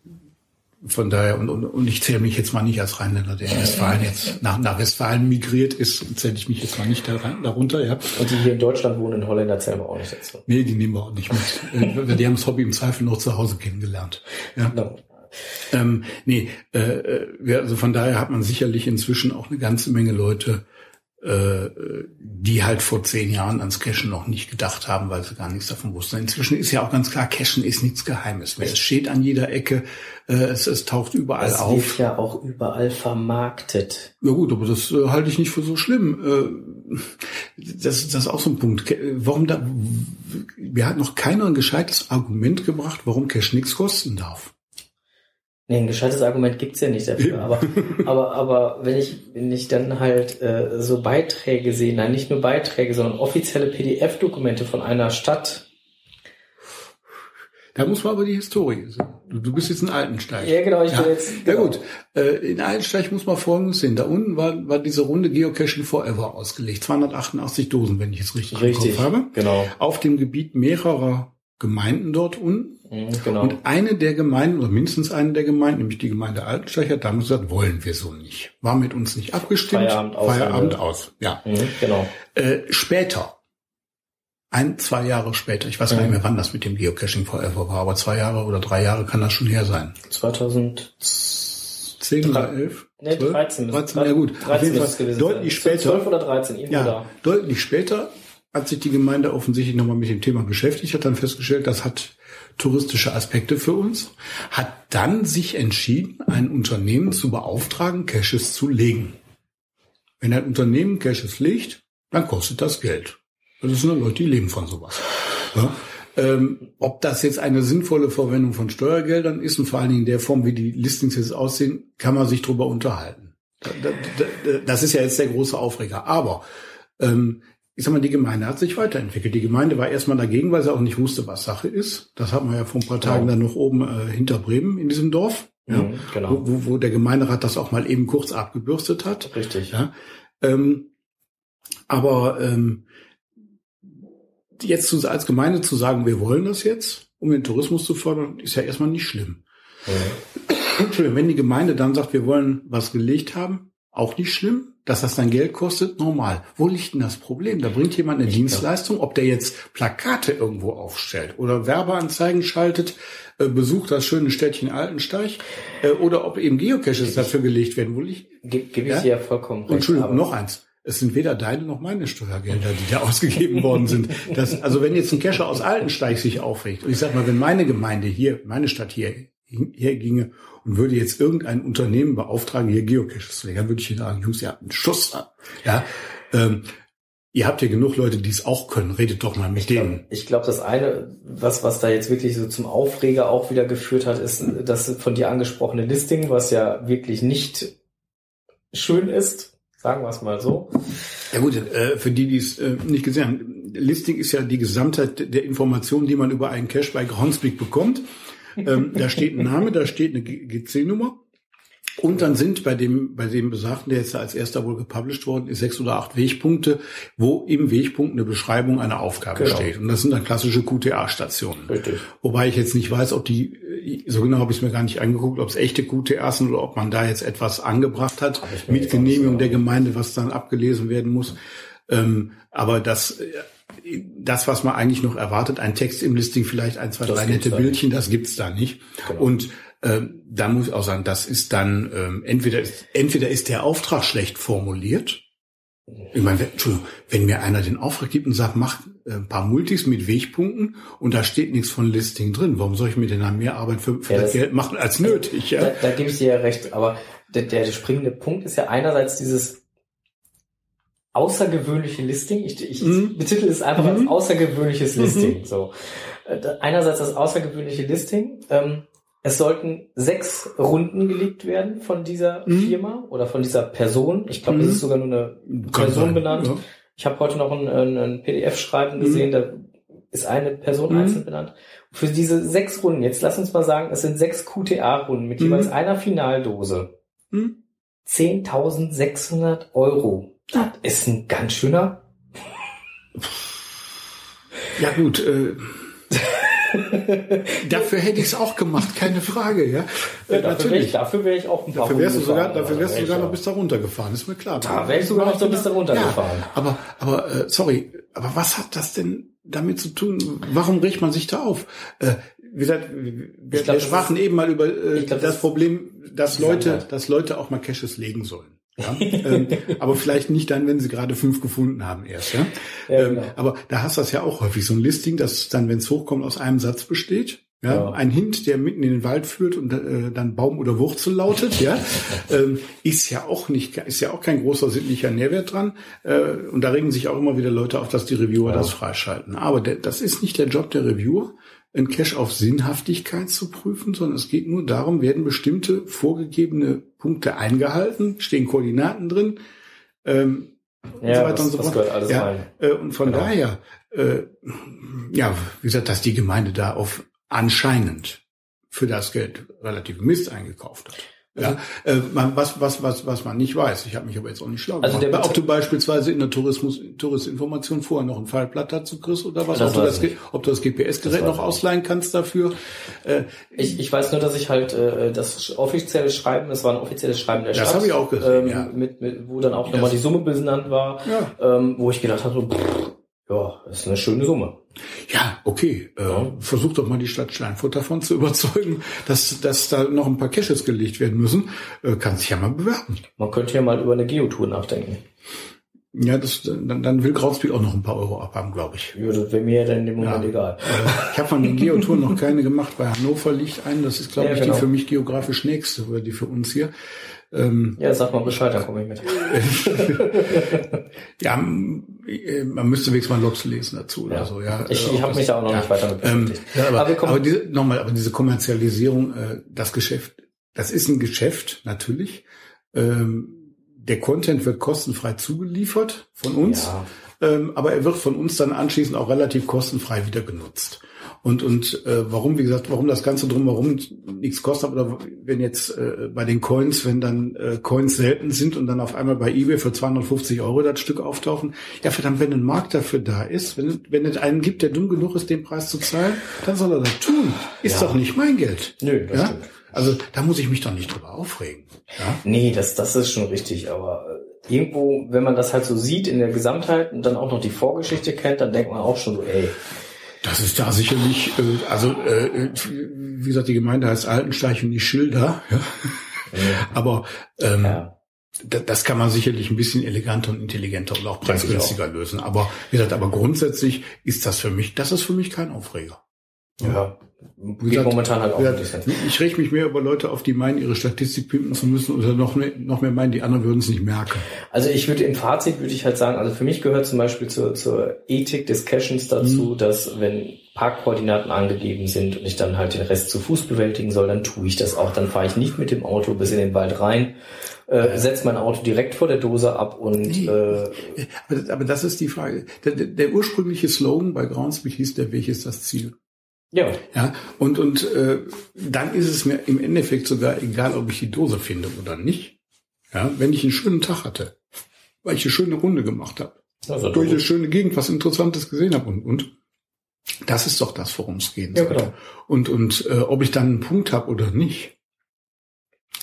von daher, und, und, und ich zähle mich jetzt mal nicht als Rheinländer, der in Westfalen jetzt nach, nach Westfalen migriert ist, zähle ich mich jetzt mal nicht da, rein- darunter, ja. Und die hier in Deutschland wohnen, in Holländer zählen wir auch nicht dazu. Nee, die nehmen wir auch nicht mit. Äh, die haben das Hobby im Zweifel noch zu Hause kennengelernt. Ja. Genau. Ähm, nee, äh, äh, also von daher hat man sicherlich inzwischen auch eine ganze Menge Leute, die halt vor zehn Jahren ans Cashen noch nicht gedacht haben, weil sie gar nichts davon wussten. Inzwischen ist ja auch ganz klar, Cashen ist nichts Geheimes mehr. Es steht an jeder Ecke, äh, es, es taucht überall Das auf. wird ja auch überall vermarktet. Ja gut, aber das äh, halte ich nicht für so schlimm. Äh, das, das ist auch so ein Punkt. Warum da? Wir hat noch keiner ein gescheites Argument gebracht, warum Cash nichts kosten darf. Nee, ein gescheites Argument gibt's ja nicht dafür. Aber, aber, aber wenn ich, wenn ich dann halt äh, so Beiträge sehe, nein, nicht nur Beiträge, sondern offizielle PDF-Dokumente von einer Stadt. Da muss man aber die Historie sehen. Du, du bist jetzt ein Altensteig. Ja, genau, ich ja. will jetzt. Ja genau. gut, äh, in Altensteig muss man Folgendes sehen. Da unten war, war diese Runde Geocaching Forever ausgelegt. 288 Dosen, wenn ich es richtig, Richtig. im Kopf habe. Genau. Auf dem Gebiet mehrerer Gemeinden dort unten. Mhm, genau. Und eine der Gemeinden, oder mindestens eine der Gemeinden, nämlich die Gemeinde Altensteig, hat damals gesagt, wollen wir so nicht. War mit uns nicht abgestimmt. Feierabend aus, Feierabend aus. Ja. Mhm, genau. Äh, später, ein, zwei Jahre später, ich weiß gar Mhm. nicht mehr, wann das mit dem Geocaching Forever war, aber zwei Jahre oder drei Jahre kann das schon her sein. 2000. Zehn oder elf? Nee, Zwölf? 13. 13, ja gut. Auf 13 jeden muss es Fall gewesen deutlich sein. später. 12 oder 13, irgendwo Ja, da. deutlich später hat sich die Gemeinde offensichtlich nochmal mit dem Thema beschäftigt, hat dann festgestellt, das hat touristische Aspekte für uns, hat dann sich entschieden, ein Unternehmen zu beauftragen, Caches zu legen. Wenn ein Unternehmen Caches legt, dann kostet das Geld. Das sind Leute, die leben von sowas. Ja? Ähm, ob das jetzt eine sinnvolle Verwendung von Steuergeldern ist und vor allen Dingen in der Form, wie die Listings jetzt aussehen, kann man sich drüber unterhalten. Das ist ja jetzt der große Aufreger. Aber ähm, ich sag mal, die Gemeinde hat sich weiterentwickelt. Die Gemeinde war erstmal dagegen, weil sie auch nicht wusste, was Sache ist. Das hat man ja vor ein paar Tagen dann noch oben äh, hinter Bremen in diesem Dorf. Ja, Mhm, genau. wo, wo, der Gemeinderat das auch mal eben kurz abgebürstet hat. Richtig. Ja, ähm, aber ähm, jetzt zu, als Gemeinde zu sagen, wir wollen das jetzt, um den Tourismus zu fördern, ist ja erstmal nicht schlimm. Entschuldigung, wenn die Gemeinde dann sagt, wir wollen was gelegt haben, auch nicht schlimm. Dass das dann Geld kostet, normal. Wo liegt denn das Problem? Da bringt jemand eine Dienstleistung, ob der jetzt Plakate irgendwo aufstellt oder Werbeanzeigen schaltet, äh, besucht das schöne Städtchen Altensteig äh, oder ob eben Geocaches dafür gelegt werden. Wo liegt, Ge Gebe ich Ja? dir ja vollkommen recht. und Entschuldigung, noch eins. Es sind weder deine noch meine Steuergelder, die da ausgegeben worden sind. Das, also wenn jetzt ein Cacher aus Altensteig sich aufregt, und ich sag mal, wenn meine Gemeinde hier, meine Stadt hier, hier ginge und würde jetzt irgendein Unternehmen beauftragen, hier Geocaches zu legen, dann würde ich sagen, Jungs, ihr habt einen Schuss ab. Ja, ähm, ihr habt ja genug Leute, die es auch können. Redet doch mal mit denen. Ich glaube, das eine, was, was da jetzt wirklich so zum Aufreger auch wieder geführt hat, ist das von dir angesprochene Listing, was ja wirklich nicht schön ist. Sagen wir es mal so. Ja gut, äh, für die, die es äh, nicht gesehen haben, Listing ist ja die Gesamtheit der Informationen, die man über einen Cache bei Groundspeak bekommt. Ähm, da steht ein Name, da steht eine GC-Nummer. Und dann sind bei dem, bei dem Besagten, der jetzt als erster wohl gepublished worden ist, sechs oder acht Wegpunkte, wo im Wegpunkt eine Beschreibung einer Aufgabe Genau. steht. Und das sind dann klassische QTA-Stationen. Wobei ich jetzt nicht weiß, ob die, äh, so genau habe ich es mir gar nicht angeguckt, ob es echte QTAs sind oder ob man da jetzt etwas angebracht hat mit Genehmigung der Gemeinde, was dann abgelesen werden muss. Ähm, aber das, äh, das, was man eigentlich noch erwartet, ein Text im Listing, vielleicht ein, zwei, Das drei nette Bildchen, das gibt's da nicht. Genau. Und ähm, da muss ich auch sagen, das ist dann ähm, entweder ist, entweder ist der Auftrag schlecht formuliert. Ich meine, wenn, Entschuldigung, wenn mir einer den Auftrag gibt und sagt, mach äh, ein paar Multis mit Wegpunkten und da steht nichts von Listing drin, warum soll ich mir denn dann mehr Arbeit für, für Ja, das das- Geld machen als nötig? Ja? Da, da gebe ich dir ja recht, aber der, der springende Punkt ist ja einerseits dieses außergewöhnliche Listing. Ich, ich Mhm. betitel es einfach Mhm. als außergewöhnliches Listing. So. Äh, Einerseits das außergewöhnliche Listing. Ähm, es sollten sechs Runden gelegt werden von dieser Mhm. Firma oder von dieser Person. Ich glaube, Mhm. es ist sogar nur eine Kann Person sein, benannt. ja. Ich habe heute noch ein, ein, ein PDF-Schreiben Mhm. gesehen, da ist eine Person Mhm. einzeln benannt. Für diese sechs Runden, jetzt lass uns mal sagen, es sind sechs QTA-Runden mit Mhm. jeweils einer Finaldose. Hm? 10.600 Euro. Das ist ein ganz schöner. Ja gut, äh, dafür hätte ich es auch gemacht, keine Frage, ja. Ja, dafür wäre ich, dafür wäre ich auch ein paar Dafür wärst du sogar, gefahren, dafür wärst du also sogar wär noch bis da runtergefahren, ist mir klar. Da wär ich sogar noch so bis da runtergefahren. Ja, aber, aber, äh, sorry, aber was hat das denn damit zu tun? Warum regt man sich da auf? Äh, wie gesagt, wir, glaub, wir sprachen eben mal über äh, glaub, das das Problem, dass Leute, dass Leute auch mal Caches legen sollen. Ja? ähm, aber vielleicht nicht dann, wenn sie gerade fünf gefunden haben erst. Ja? Ja, ähm, genau. Aber da hast du das ja auch häufig, so ein Listing, das dann, wenn es hochkommt, aus einem Satz besteht. Ja, Ja. ein Hint, der mitten in den Wald führt und äh, dann Baum oder Wurzel lautet, ja, ähm, ist ja auch nicht, ist ja auch kein großer sittlicher Nährwert dran. Äh, und da regen sich auch immer wieder Leute auf, dass die Reviewer das freischalten. Aber der, das ist nicht der Job der Reviewer, ein Cache auf Sinnhaftigkeit zu prüfen, sondern es geht nur darum, werden bestimmte vorgegebene Punkte eingehalten, stehen Koordinaten drin. Ähm, und Ja, so weiter das- und so fort. gehört alles ja, rein. Äh, und von Genau. daher, äh, ja, wie gesagt, dass die Gemeinde da auf anscheinend für das Geld relativ Mist eingekauft hat. Ja, äh, man, was, was, was, was man nicht weiß. Ich habe mich aber jetzt auch nicht schlau Also gemacht. der Ob du beispielsweise in der Tourismus, Touristinformation vorher noch ein Fallblatt dazu kriegst oder was, Das ob, du das, ob du das GPS-Gerät Das noch ausleihen kannst dafür. Äh, Ich, ich weiß nur, dass ich halt äh, das offizielle Schreiben, das war ein offizielles Schreiben der Das Stadt. hab ich auch gesehen, ähm, ja. mit, mit, wo dann auch Das- nochmal die Summe benannt war, Ja. ähm, wo ich gedacht habe, so, pff, ja, das ist eine schöne Summe. Ja, okay. Äh, Ja. Versuch doch mal die Stadt Steinfurt davon zu überzeugen, dass, dass da noch ein paar Caches gelegt werden müssen. Äh, kann sich ja mal bewerben. Man könnte ja mal über eine Geotour nachdenken. Ja, das, dann, dann will Groundspeak auch noch ein paar Euro abhaben, glaube ich. Ja, das wäre mir dann in dem Moment Ja. egal. Äh, ich habe von den Geotouren noch keine gemacht. Bei Hannover liegt ein. Das ist, glaube Ja, ich, genau. die für mich geografisch nächste oder die für uns hier. Ähm, Ja, sag mal Bescheid, dann komme ich mit. ja, äh, man müsste wenigstens mal Logs lesen dazu oder Ja. so. Ja, Ich, ich habe mich da auch noch ja. nicht weiter mit Ähm, beschäftigt. ja, aber, Aber aber diese, nochmal, aber diese Kommerzialisierung, äh, das Geschäft, das ist ein Geschäft, natürlich. Ähm, der Content wird kostenfrei zugeliefert von uns, ähm, aber er wird von uns dann anschließend auch relativ kostenfrei wieder genutzt. Und, und äh, warum, wie gesagt, warum das Ganze drumherum nichts kostet, oder wenn jetzt äh, bei den Coins, wenn dann äh, Coins selten sind und dann auf einmal bei eBay für 250 Euro das Stück auftauchen, ja verdammt, wenn ein Markt dafür da ist, wenn, wenn es einen gibt, der dumm genug ist, den Preis zu zahlen, dann soll er das tun. Ist Ja. doch nicht mein Geld. Nö, das ja? stimmt. Also da muss ich mich doch nicht drüber aufregen. Ja? Nee, das, das ist schon richtig, aber äh, irgendwo, wenn man das halt so sieht in der Gesamtheit und dann auch noch die Vorgeschichte kennt, dann denkt man auch schon so, ey, Das ist da sicherlich, äh, also äh, wie gesagt, die Gemeinde heißt Altensteig und nicht Schilder. Ja? Aber ähm, ja. da- das kann man sicherlich ein bisschen eleganter und intelligenter und auch preisgünstiger lösen. Aber wie gesagt, aber grundsätzlich ist das für mich, das ist für mich kein Aufreger. Ja. Geht gesagt, momentan halt auch gesagt, bisschen. Ich reg mich mehr über Leute auf, die meinen, ihre Statistik pimpen zu müssen oder noch mehr, noch mehr meinen, die anderen würden es nicht merken. Also ich würde im Fazit würde ich halt sagen, also für mich gehört zum Beispiel zur, zur Ethik des Cachens dazu, Mhm. dass wenn Parkkoordinaten angegeben sind und ich dann halt den Rest zu Fuß bewältigen soll, dann tue ich das auch. Dann fahre ich nicht mit dem Auto bis in den Wald rein, äh, setze mein Auto direkt vor der Dose ab und Nee. äh, Aber, aber das ist die Frage. Der, der, der ursprüngliche Slogan bei Groundspeak hieß, der Weg ist das Ziel. Ja, Ja, und, und äh, dann ist es mir im Endeffekt sogar egal, ob ich die Dose finde oder nicht. Ja, wenn ich einen schönen Tag hatte, weil ich eine schöne Runde gemacht habe, also durch eine schöne Gegend was Interessantes gesehen habe und und. Das ist doch das, worum es gehen Ja, genau. Und, und äh, ob ich dann einen Punkt habe oder nicht,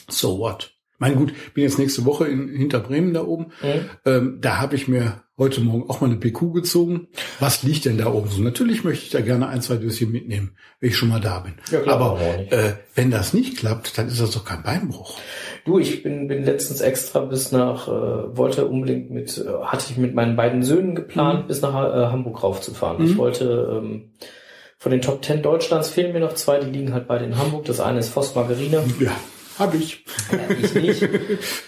so what? Mein gut, bin jetzt nächste Woche in hinter Bremen da oben. Mhm. Ähm, da habe ich mir heute Morgen auch mal eine PQ gezogen. Was liegt denn da oben so? Natürlich möchte ich da gerne ein, zwei Döschen mitnehmen, wenn ich schon mal da bin. Ja, klar, Aber äh, wenn das nicht klappt, dann ist das doch kein Beinbruch. Du, ich bin, bin letztens extra bis nach, äh, wollte unbedingt mit, äh, hatte ich mit meinen beiden Söhnen geplant, bis nach äh, Hamburg raufzufahren. Ich Mhm. wollte ähm, von den Top Ten Deutschlands fehlen mir noch zwei, die liegen halt beide in Hamburg. Das eine ist Voss Margarine, Ja, habe ich. äh, ich nicht.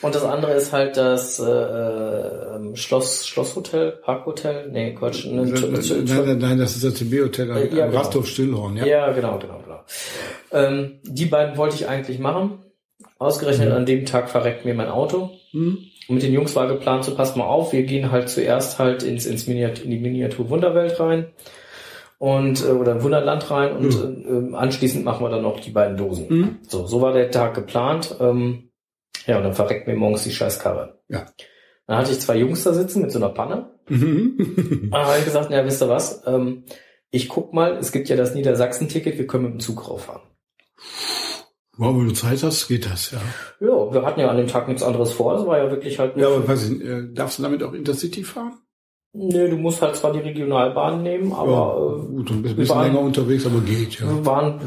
Und das andere ist halt das äh, äh, Schloss Schlosshotel, Parkhotel, nee, Quatsch. Ne, Nein, nein, nein, das ist das TB-Hotel am Äh, ja, am genau. Rasthof Stillhorn. Ja. Ja, genau, genau, genau. Ähm, die beiden wollte ich eigentlich machen. Ausgerechnet an dem Tag verreckt mir mein Auto. Hm? Und mit den Jungs war geplant, so passt mal auf, wir gehen halt zuerst halt ins, ins Miniat in die Miniatur Wunderwelt rein und äh, oder Wunderland rein und äh, äh, anschließend machen wir dann noch die beiden Dosen. Hm? So, so war der Tag geplant. Ähm, ja, und dann verreckt mir morgens die scheiß Karre. Ja. Dann hatte ich zwei Jungs da sitzen mit so einer Panne. Mhm. Dann habe ich gesagt, ja, wisst ihr was? Ähm, ich guck mal, es gibt ja das Niedersachsen-Ticket, wir können mit dem Zug rauffahren. Wow, wenn du Zeit hast, geht das, ja. Ja, wir hatten ja an dem Tag nichts anderes vor. Das war ja wirklich halt. Ja, aber weiß ich, äh, darfst du damit auch Intercity fahren? Nee, du musst halt zwar die Regionalbahn nehmen, ja, aber gut, ein bisschen waren- länger unterwegs, aber geht, äh, ja. wir waren,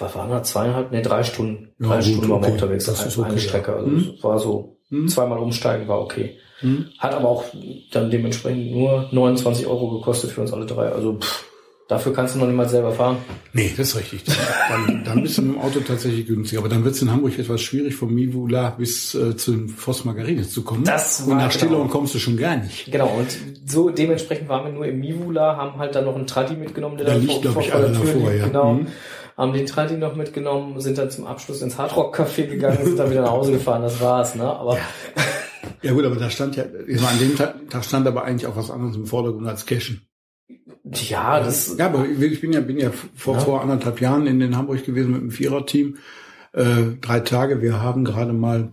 was waren da, zweieinhalb, nee, drei Stunden. Ja, drei gut, Stunden waren wir okay. unterwegs. Das ist ist eine okay, Strecke. Also Hm. es war so, Hm? zweimal umsteigen war okay. Hm? Hat aber auch dann dementsprechend nur 29 Euro gekostet für uns alle drei. Also pff, dafür kannst du noch nicht mal selber fahren. Nee, das ist richtig. Dann, dann bist du mit dem Auto tatsächlich günstiger. Aber dann wird es in Hamburg etwas schwierig, vom Mivula bis äh, zu den Voss Margarine zu kommen. Das Und war nach genau. Stillorn kommst du schon gar nicht. Genau, und so dementsprechend waren wir nur im Mivula, haben halt dann noch einen Tradi mitgenommen, der Da da liegt, vor, glaub vor, ich, vor der einer Tür davor, liegt. ja. Genau. Mhm. Haben den Tradi noch mitgenommen, sind dann zum Abschluss ins Hardrock Café gegangen, sind dann wieder nach Hause gefahren, das war's, ne? Aber Ja gut, aber da stand ja, an dem Tag, Tag stand aber eigentlich auch was anderes im Vordergrund als Cashen. Ja, das, Ja, aber ich bin ja, bin ja vor, Ja. vor anderthalb Jahren in den Hamburg gewesen mit einem Viererteam. Äh, drei Tage, wir haben gerade mal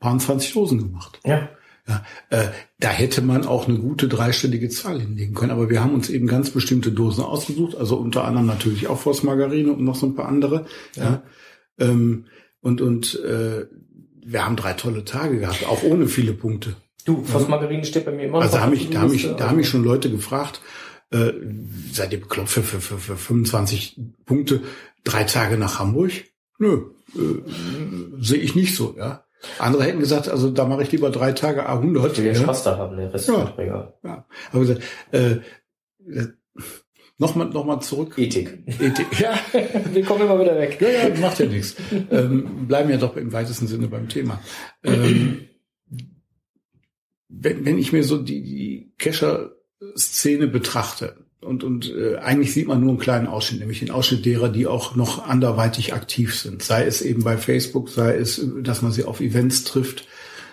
paar 20 Dosen gemacht. ja, Ja, äh, da hätte man auch eine gute dreistellige Zahl hinlegen können, aber wir haben uns eben ganz bestimmte Dosen ausgesucht, also unter anderem natürlich auch Voss Margarine und noch so ein paar andere. Ja. Ähm, und und äh, wir haben drei tolle Tage gehabt, auch ohne viele Punkte. du, Voss Margarine steht bei mir immer noch Also da haben mich, da haben mich, da haben mich schon Leute gefragt, äh, seid ihr bekloppt für, für, für, für 25 Punkte drei Tage nach Hamburg? Nö, äh, sehe ich nicht so, ja. Andere hätten gesagt, also da mache ich lieber drei Tage A100. Ich will ja. Spaß da haben, der Rest Ja. ist egal. Ja, aber gesagt, äh, äh, Nochmal, nochmal zurück. Ethik. Ethik. Ja, Wir kommen immer wieder weg. ja, ja, macht ja nichts. Ähm, bleiben ja doch im weitesten Sinne beim Thema. Ähm, wenn, wenn ich mir so die, die Kescher-Szene betrachte, und, und äh, eigentlich sieht man nur einen kleinen Ausschnitt, nämlich den Ausschnitt derer, die auch noch anderweitig aktiv sind. Sei es eben bei Facebook, sei es, dass man sie auf Events trifft,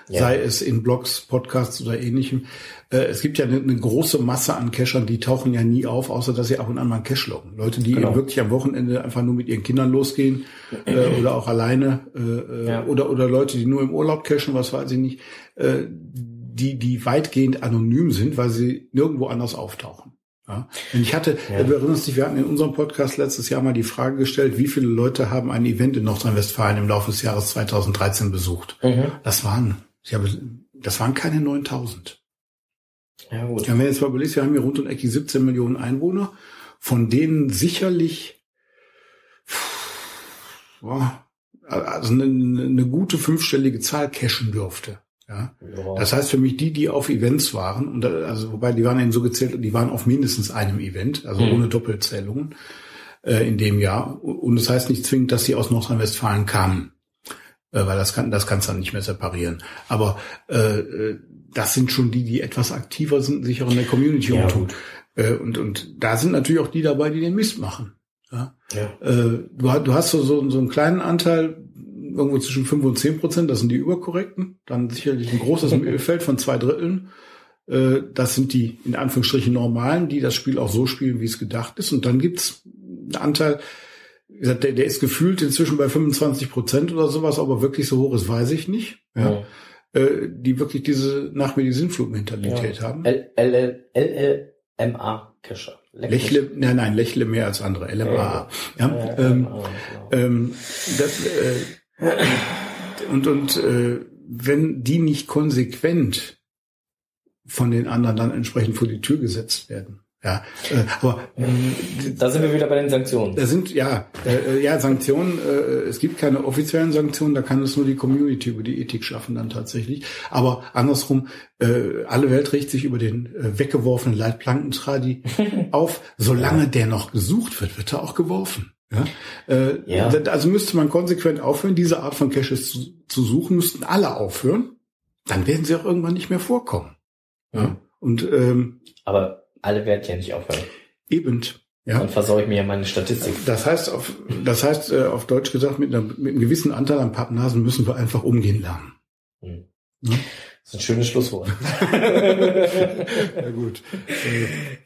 Ja. sei es in Blogs, Podcasts oder ähnlichem. Äh, es gibt ja eine, eine große Masse an Cachern, die tauchen ja nie auf, außer dass sie ab und an mal einen Cache loggen. Leute, die Genau. eben wirklich am Wochenende einfach nur mit ihren Kindern losgehen äh, oder auch alleine äh, äh, Ja. oder oder Leute, die nur im Urlaub cachen, was weiß ich nicht, äh, die die weitgehend anonym sind, weil sie nirgendwo anders auftauchen. Ja. Und ich hatte, Ja. du erinnerst dich, wir hatten in unserem Podcast letztes Jahr mal die Frage gestellt, wie viele Leute haben ein Event in Nordrhein-Westfalen im Laufe des Jahres 2013 besucht? Mhm. Das waren, ich habe, das waren keine 9000. Ja, gut. Wenn du jetzt mal überlegst, wir haben hier rund und eckig 17 Millionen Einwohner, von denen sicherlich boah, also eine, eine gute fünfstellige Zahl cashen dürfte. Ja. Ja. Das heißt für mich die, die auf Events waren, und da- also wobei die waren eben so gezählt, die waren auf mindestens einem Event, also Mhm. ohne Doppelzählungen äh, in dem Jahr. Und das heißt nicht zwingend, dass sie aus Nordrhein-Westfalen kamen, äh, weil das kann das kannst du dann nicht mehr separieren. Aber äh, äh, das sind schon die, die etwas aktiver sind, sich auch in der Community Ja, umtun. Äh, und und da sind natürlich auch die dabei, die den Mist machen. Ja. Ja. Äh, du, du hast so, so, so einen kleinen Anteil, irgendwo zwischen 5 und 10 Prozent, das sind die Überkorrekten. Dann sicherlich ein großes Mittelfeld von zwei Dritteln. Äh, das sind die in Anführungsstrichen Normalen, die das Spiel auch so spielen, wie es gedacht ist. Und dann gibt's einen Anteil, wie gesagt, der, der ist gefühlt inzwischen bei 25 Prozent oder sowas, aber wirklich so hoch ist, weiß ich nicht. Ja. Äh, die wirklich diese nach mir die Sinnflug-Mentalität Ja. haben. L- L- L- LLMA Cacher. Leck mich. Lächle, nein, nein, lächle mehr als andere. LMA. Ja, Ja, ähm. Ähm, das, äh, und und äh, wenn die nicht konsequent von den anderen dann entsprechend vor die Tür gesetzt werden. Ja, äh, aber äh, Da sind wir wieder bei den Sanktionen. da sind ja äh, äh, ja Sanktionen. Äh, es gibt keine offiziellen Sanktionen. Da kann es nur die Community über die Ethik schaffen dann tatsächlich. Aber andersrum, äh, alle Welt regt sich über den äh, weggeworfenen Leitplankentradi auf. Solange der noch gesucht wird, wird er auch geworfen. Ja? Äh, Ja. Also müsste man konsequent aufhören, diese Art von Caches zu, zu suchen. Müssten alle aufhören. Dann werden sie auch irgendwann nicht mehr vorkommen. Ja? Und ähm, Aber alle werden ja nicht aufhören. eben. Ja. Dann versaue ich mir ja meine Statistik. Das heißt, auf, das heißt äh, auf Deutsch gesagt, mit, einer, mit einem gewissen Anteil an Pappnasen müssen wir einfach umgehen lernen. Hm. Ja. Das ist ein schönes Schlusswort. Ja gut.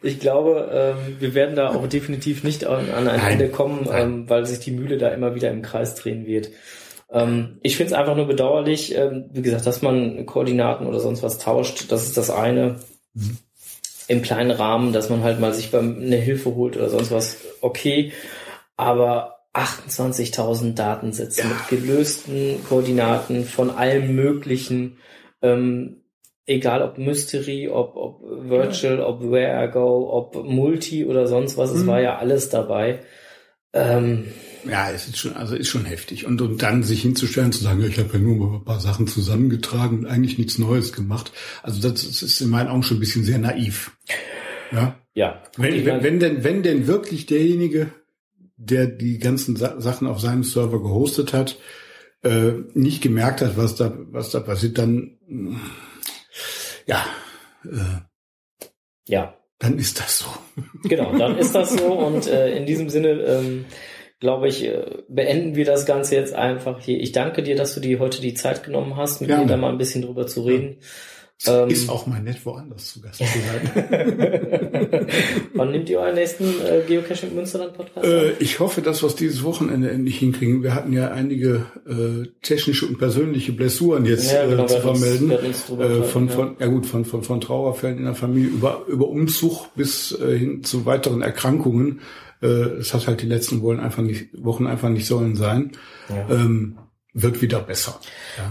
Ich glaube, ähm, wir werden da auch definitiv nicht an, ein Nein. Ende kommen, Nein. ähm, weil sich die Mühle da immer wieder im Kreis drehen wird. Ähm, ich finde es einfach nur bedauerlich, wie gesagt, dass man Koordinaten oder sonst was tauscht. Das ist das eine. Mhm. Im kleinen Rahmen, dass man halt mal sich eine Hilfe holt oder sonst was. Okay, aber 28.000 Datensätze Ja. mit gelösten Koordinaten von allem Möglichen. Ähm, egal ob Mystery, ob, ob Virtual, ob Where I Go, ob Multi oder sonst was, es Mhm. war ja alles dabei. Ähm, ja, es ist schon, also ist schon heftig. Und, und dann sich hinzustellen, zu sagen, ja, ich habe ja nur ein paar Sachen zusammengetragen und eigentlich nichts Neues gemacht. Also das, ist in meinen Augen schon ein bisschen sehr naiv. Ja. ja. Wenn, wenn, wenn denn, wenn denn wirklich derjenige, der die ganzen Sa Sachen auf seinem Server gehostet hat, äh, nicht gemerkt hat, was da, was da passiert, dann, ja, äh, ja, dann ist das so. genau, dann ist das so und äh, in diesem Sinne, ähm, glaube ich, äh, beenden wir das Ganze jetzt einfach hier. Ich danke dir, dass du dir heute die Zeit genommen hast, mit Gerne. mir da mal ein bisschen drüber zu reden. Ähm, ist auch mal nett, woanders zu Gast zu sein. Wann nimmt ihr euren nächsten äh, Geocaching Münsterland Podcast? äh, ich hoffe, dass wir es dieses Wochenende endlich hinkriegen. Wir hatten ja einige äh, technische und persönliche Blessuren jetzt Ja, genau, äh, zu hatten uns- vermelden. uns äh, von, ja. von, ja gut, von, von, von Trauerfällen in der Familie über, über Umzug bis äh, hin zu weiteren Erkrankungen. Äh, es hat halt die letzten Wochen einfach nicht, Wochen einfach nicht sollen sein. Ja. Ähm, wird wieder besser.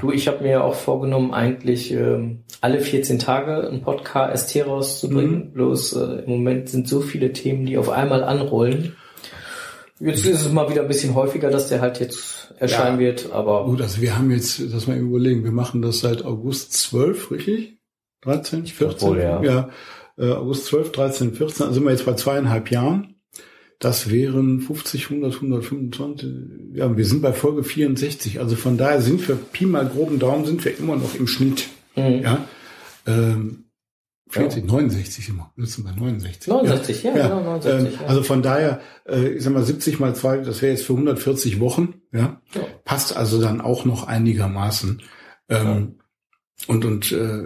Du, ich habe mir auch vorgenommen, eigentlich ähm, alle 14 Tage ein Podcast rauszubringen. Mhm. Bloß äh, im Moment sind so viele Themen, die auf einmal anrollen. Jetzt ist es mal wieder ein bisschen häufiger, dass der halt jetzt erscheinen Ja. wird, aber Gut, also wir haben jetzt, das mal überlegen, wir machen das seit August 12, richtig? 13, 14? Obwohl, ja. ja. Äh, August 12, 13, 14, also sind wir jetzt bei zweieinhalb Jahren. Das wären 50, 100, 125. Ja, wir sind bei Folge 64. Also von daher sind wir, Pi mal groben Daumen, sind wir immer noch im Schnitt. Mhm. Ja. Ähm, 40, 69 immer. Wir sind bei 69. 69, ja, genau, 69, Ähm, ja. Also von daher, äh, ich sag mal, 70 mal 2, das wäre jetzt für 140 Wochen. Ja. Ja. Passt also dann auch noch einigermaßen. Ähm, Und, und äh,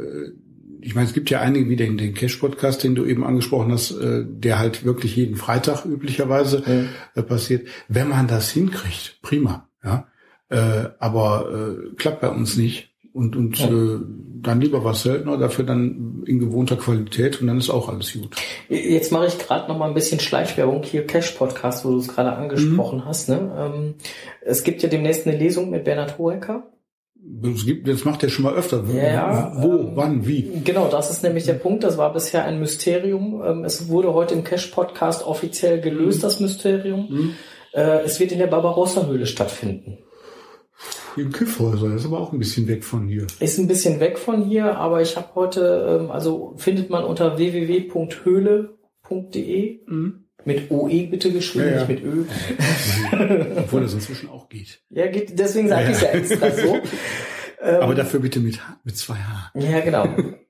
ich meine, es gibt ja einige wie den, den Cash-Podcast, den du eben angesprochen hast, äh, der halt wirklich jeden Freitag üblicherweise Mhm. äh, passiert. Wenn man das hinkriegt, prima. Ja. Äh, aber äh, klappt bei uns nicht. Und, und Ja. äh, dann lieber was seltener, dafür dann in gewohnter Qualität und dann ist auch alles gut. Jetzt mache ich gerade noch mal ein bisschen Schleichwerbung hier Cash Podcast, wo du es gerade angesprochen Mhm. hast. Ne? Ähm, es gibt ja demnächst eine Lesung mit Bernhard Hohecker. Es gibt, das macht er schon mal öfter. Ja, Wo, ähm, wann, wie? Genau, das ist nämlich der Punkt. Das war bisher ein Mysterium. Ähm, Es wurde heute im Cash Podcast offiziell gelöst, das Mysterium. Hm? Äh, Es wird in der Barbarossa-Höhle stattfinden. In Kiffhäuser, das ist aber auch ein bisschen weg von hier. Ist ein bisschen weg von hier, aber ich habe heute, ähm, also findet man unter www.höhle.de mit OE bitte geschrieben, Ja, ja. nicht mit Ö. Obwohl das inzwischen auch geht. Ja, geht, deswegen sage Ja, ich ja extra so. Ähm, Aber dafür bitte mit, H- mit zwei H. Ja, genau.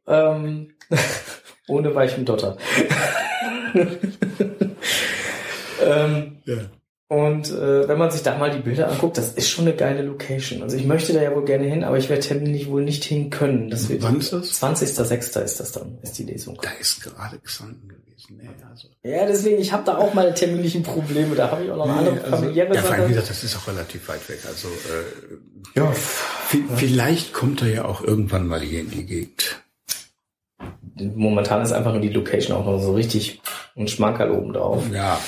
ähm, ohne weichen Dotter. ähm, Ja. Und äh, wenn man sich da mal die Bilder anguckt, das ist schon eine geile Location. Also ich möchte da ja wohl gerne hin, aber ich werde terminlich wohl nicht hin können. Das wird Wann ist das? 20.06. ist das dann, ist die Lesung. Da ist gerade Xanten gewesen. Nee, also. Ja, deswegen, ich habe da auch meine terminlichen Probleme. Da habe ich auch noch andere Nee, also, familiäre ja, vor allem, wie gesagt, das ist auch relativ weit weg. Also äh, ja, vi- vielleicht kommt er ja auch irgendwann mal hier in die Gegend. Momentan ist einfach nur die Location auch noch so richtig ein Schmankerl oben drauf. Ja,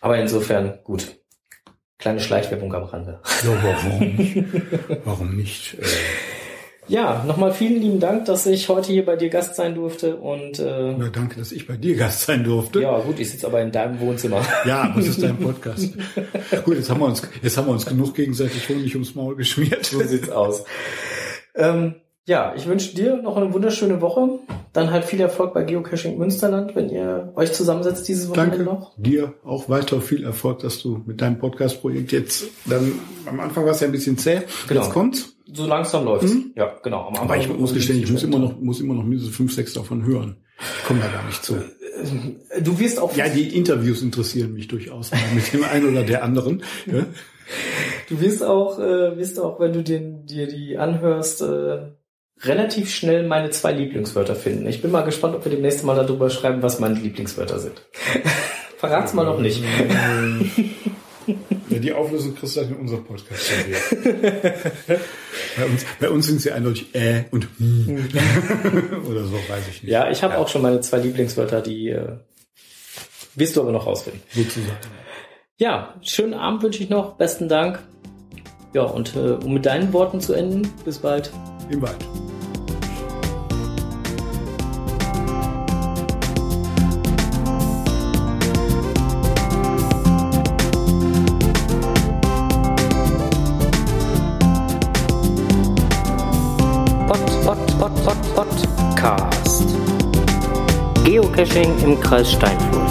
Aber insofern, gut. Kleine Schleichwerbung am Rande. so, warum nicht? Warum nicht? Äh, Ja, nochmal vielen lieben Dank, dass ich heute hier bei dir Gast sein durfte und äh, na, danke, dass ich bei dir Gast sein durfte. ja gut, ich sitze aber in deinem Wohnzimmer. Ja, aber es ist dein Podcast. Gut, jetzt haben wir uns, jetzt haben wir uns genug gegenseitig Honig ums Maul geschmiert. So sieht's aus. Ähm, ja, ich wünsche dir noch eine wunderschöne Woche. Dann halt viel Erfolg bei Geocaching Münsterland, wenn ihr euch zusammensetzt dieses Wochenende Danke. noch. Dir auch weiter viel Erfolg, dass du mit deinem Podcast-Projekt jetzt dann am Anfang war es ja ein bisschen zäh. Genau. Jetzt kommt's. So langsam läuft's. Ja, genau. Am Aber ich muss gestehen, ich muss immer noch, muss immer noch mindestens fünf, sechs davon hören. Ich komme da gar nicht zu. Du wirst auch Ja, die Interviews interessieren mich durchaus mal mit dem einen oder der anderen. Ja? Du wirst auch, äh, wirst auch, wenn du den, dir die anhörst, äh, relativ schnell meine zwei Lieblingswörter finden. Ich bin mal gespannt, ob wir demnächst mal darüber schreiben, was meine Lieblingswörter sind. Verrat's mal noch nicht. Ja, die Auflösung kriegst du in unserem Podcast. bei, uns, bei uns sind sie eindeutig äh und hm. oder so, weiß ich nicht. Ja, ich habe auch schon meine zwei Lieblingswörter, die äh, wirst du aber noch rausfinden. Sozusagen. Ja, schönen Abend wünsche ich noch. Besten Dank. Ja, und äh, um mit deinen Worten zu enden, bis bald. Im Wald. Pod, Pod, Pod, Pod. Geocaching im Kreis Steinfurt.